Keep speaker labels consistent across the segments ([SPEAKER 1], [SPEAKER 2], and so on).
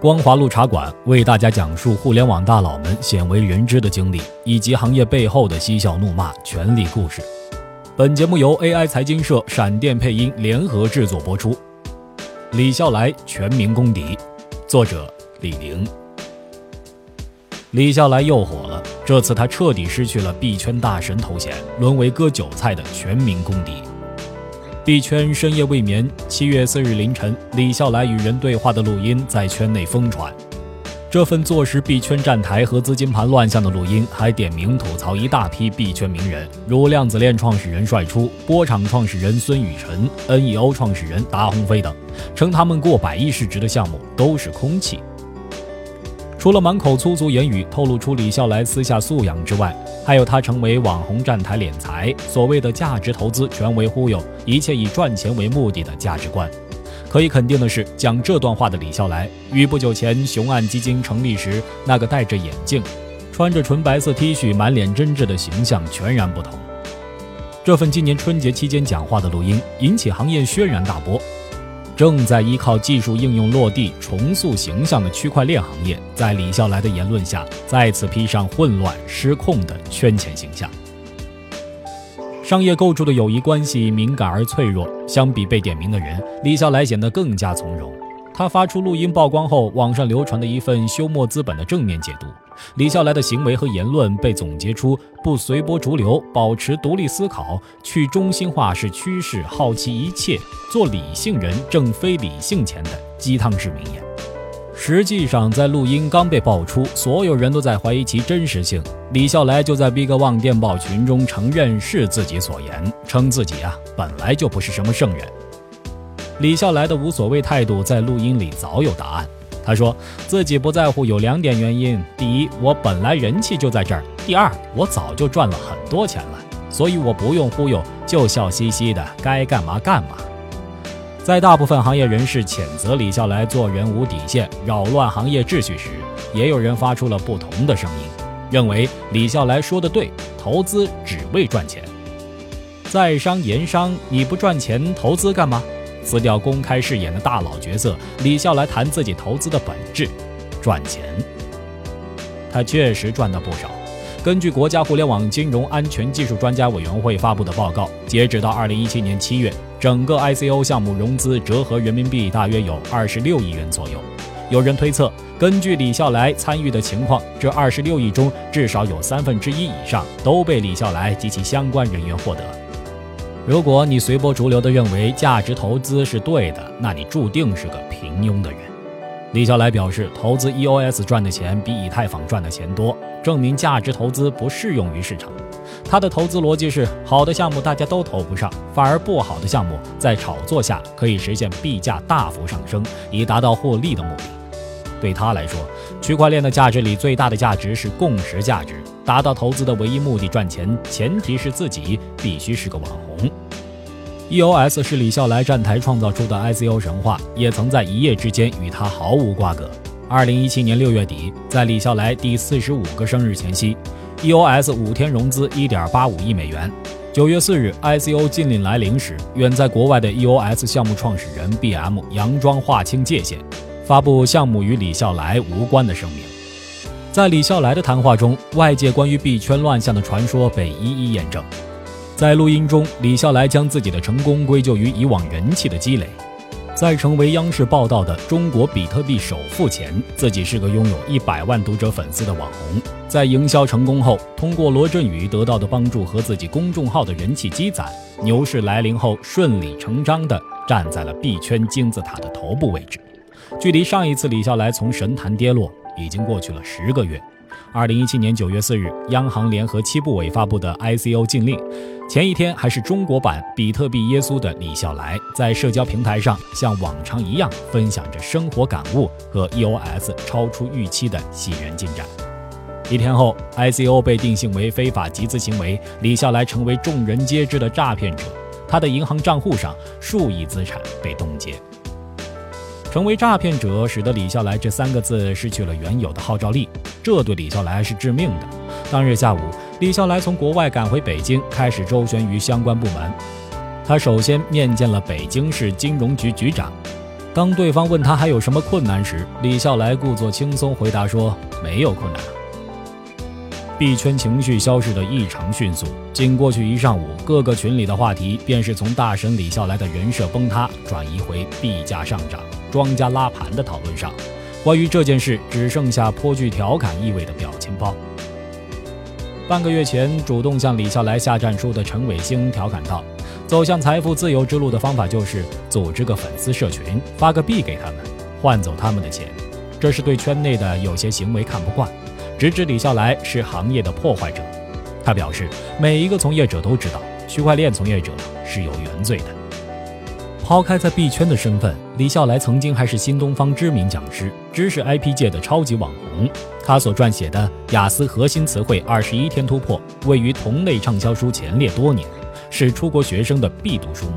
[SPEAKER 1] 光华路茶馆为大家讲述互联网大佬们鲜为人知的经历，以及行业背后的嬉笑怒骂、权力故事。本节目由 AI 财经社、闪电配音联合制作播出。李笑来全民公敌，作者李玲。李笑来又火了，这次他彻底失去了币圈大神头衔，沦为割韭菜的全民公敌。币圈深夜未眠，七月四日凌晨，李笑来与人对话的录音在圈内疯传。这份坐实币圈站台和资金盘乱象的录音，还点名吐槽一大批币圈名人，如量子链创始人帅初、波场创始人孙宇晨、NEO 创始人达鸿飞等，称他们过百亿市值的项目都是空气。除了满口粗俗言语透露出李笑来私下素养之外，还有他成为网红站台敛财，所谓的价值投资全为忽悠，一切以赚钱为目的的价值观。可以肯定的是，讲这段话的李笑来与不久前雄安基金成立时那个戴着眼镜、穿着纯白色 T 恤、满脸真挚的形象全然不同。这份今年春节期间讲话的录音引起行业轩然大波。正在依靠技术应用落地重塑形象的区块链行业，在李笑来的言论下，再次披上混乱失控的圈钱形象。商业构筑的友谊关系敏感而脆弱，相比被点名的人，李笑来显得更加从容。他发出录音曝光后，网上流传的一份休谟资本的正面解读。李笑来的行为和言论被总结出“不随波逐流，保持独立思考，去中心化是趋势，好奇一切，做理性人，挣非理性钱”的鸡汤式名言。实际上，在录音刚被爆出，所有人都在怀疑其真实性。李笑来就在 BigOne 电报群中承认是自己所言，称自己啊本来就不是什么圣人。李笑来的无所谓态度在录音里早有答案。他说自己不在乎有两点原因：第一，我本来人气就在这儿；第二，我早就赚了很多钱了，所以我不用忽悠，就笑嘻嘻的，该干嘛干嘛。在大部分行业人士谴责李笑来做人无底线、扰乱行业秩序时，也有人发出了不同的声音，认为李笑来说的对，投资只为赚钱。在商言商，你不赚钱，投资干嘛？撕掉公开饰演的大佬角色，李笑来谈自己投资的本质：赚钱。他确实赚到不少。根据国家互联网金融安全技术专家委员会发布的报告，截止到二零一七年七月，整个 ICO 项目融资折合人民币大约有二十六亿元左右。有人推测，根据李笑来参与的情况，这二十六亿中至少有三分之一以上都被李笑来及其相关人员获得。如果你随波逐流地认为价值投资是对的，那你注定是个平庸的人。李笑来表示，投资 EOS 赚的钱比以太坊赚的钱多，证明价值投资不适用于市场。他的投资逻辑是：好的项目大家都投不上，反而不好的项目在炒作下可以实现币价大幅上升，以达到获利的目的。对他来说，区块链的价值里最大的价值是共识价值。达到投资的唯一目的赚钱，前提是自己必须是个网红。EOS 是李笑来站台创造出的 ICO 神话，也曾在一夜之间与他毫无瓜葛。二零一七年六月底，在李笑来第四十五个生日前夕，EOS 五天融资一点八五亿美元。九月四日，ICO 禁令来临时，远在国外的 EOS 项目创始人 BM 佯装划清界限，发布项目与李笑来无关的声明。在李笑来的谈话中，外界关于币圈乱象的传说被一一验证。在录音中，李笑来将自己的成功归咎于以往人气的积累。在成为央视报道的中国比特币首富前，自己是个拥有一百万读者粉丝的网红。在营销成功后，通过罗振宇得到的帮助和自己公众号的人气积攒，牛市来临后顺理成章地站在了币圈金字塔的头部位置。距离上一次李笑来从神坛跌落。已经过去了十个月。二零一七年九月四日，央行联合七部委发布的 ICO 禁令，前一天还是中国版比特币耶稣的李笑来，在社交平台上像往常一样分享着生活感悟和 EOS 超出预期的喜人进展。一天后，ICO 被定性为非法集资行为，李笑来成为众人皆知的诈骗者，他的银行账户上数亿资产被冻结。成为诈骗者，使得李笑来这三个字失去了原有的号召力，这对李笑来是致命的。当日下午，李笑来从国外赶回北京，开始周旋于相关部门。他首先面见了北京市金融局局长，当对方问他还有什么困难时，李笑来故作轻松回答说：“没有困难。”币圈情绪消逝的异常迅速，仅过去一上午，各个群里的话题便是从大神李笑来的人设崩塌转移回币价上涨、庄家拉盘的讨论上。关于这件事，只剩下颇具调侃意味的表情包。半个月前，主动向李笑来下战书的陈伟星调侃道：“走向财富自由之路的方法就是组织个粉丝社群，发个币给他们，换走他们的钱。这是对圈内的有些行为看不惯，直指李笑来是行业的破坏者。他表示，每一个从业者都知道，区块链从业者是有原罪的。抛开在币圈的身份，李笑来曾经还是新东方知名讲师，知识 IP 界的超级网红。他所撰写的雅思核心词汇二十一天突破，位于同类畅销书前列多年，是出国学生的必读书目。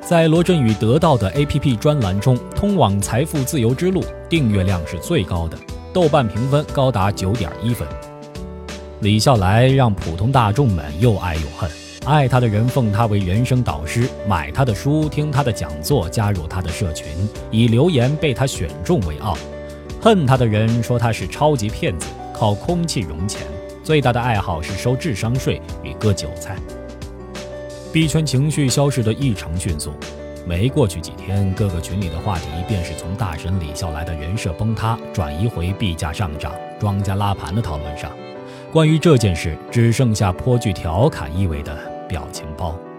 [SPEAKER 1] 在罗振宇得到的 APP 专栏中，通往财富自由之路订阅量是最高的，豆瓣评分高达九点一分。李笑来让普通大众们又爱又恨，爱他的人奉他为原生导师，买他的书，听他的讲座，加入他的社群，以留言被他选中为傲；恨他的人说他是超级骗子，靠空气融钱，最大的爱好是收智商税与割韭菜。币圈情绪消失得异常迅速，没过去几天，各个群里的话题便是从大神李笑来的人设崩塌转移回币价上涨、庄家拉盘的讨论上。关于这件事，只剩下颇具调侃意味的表情包。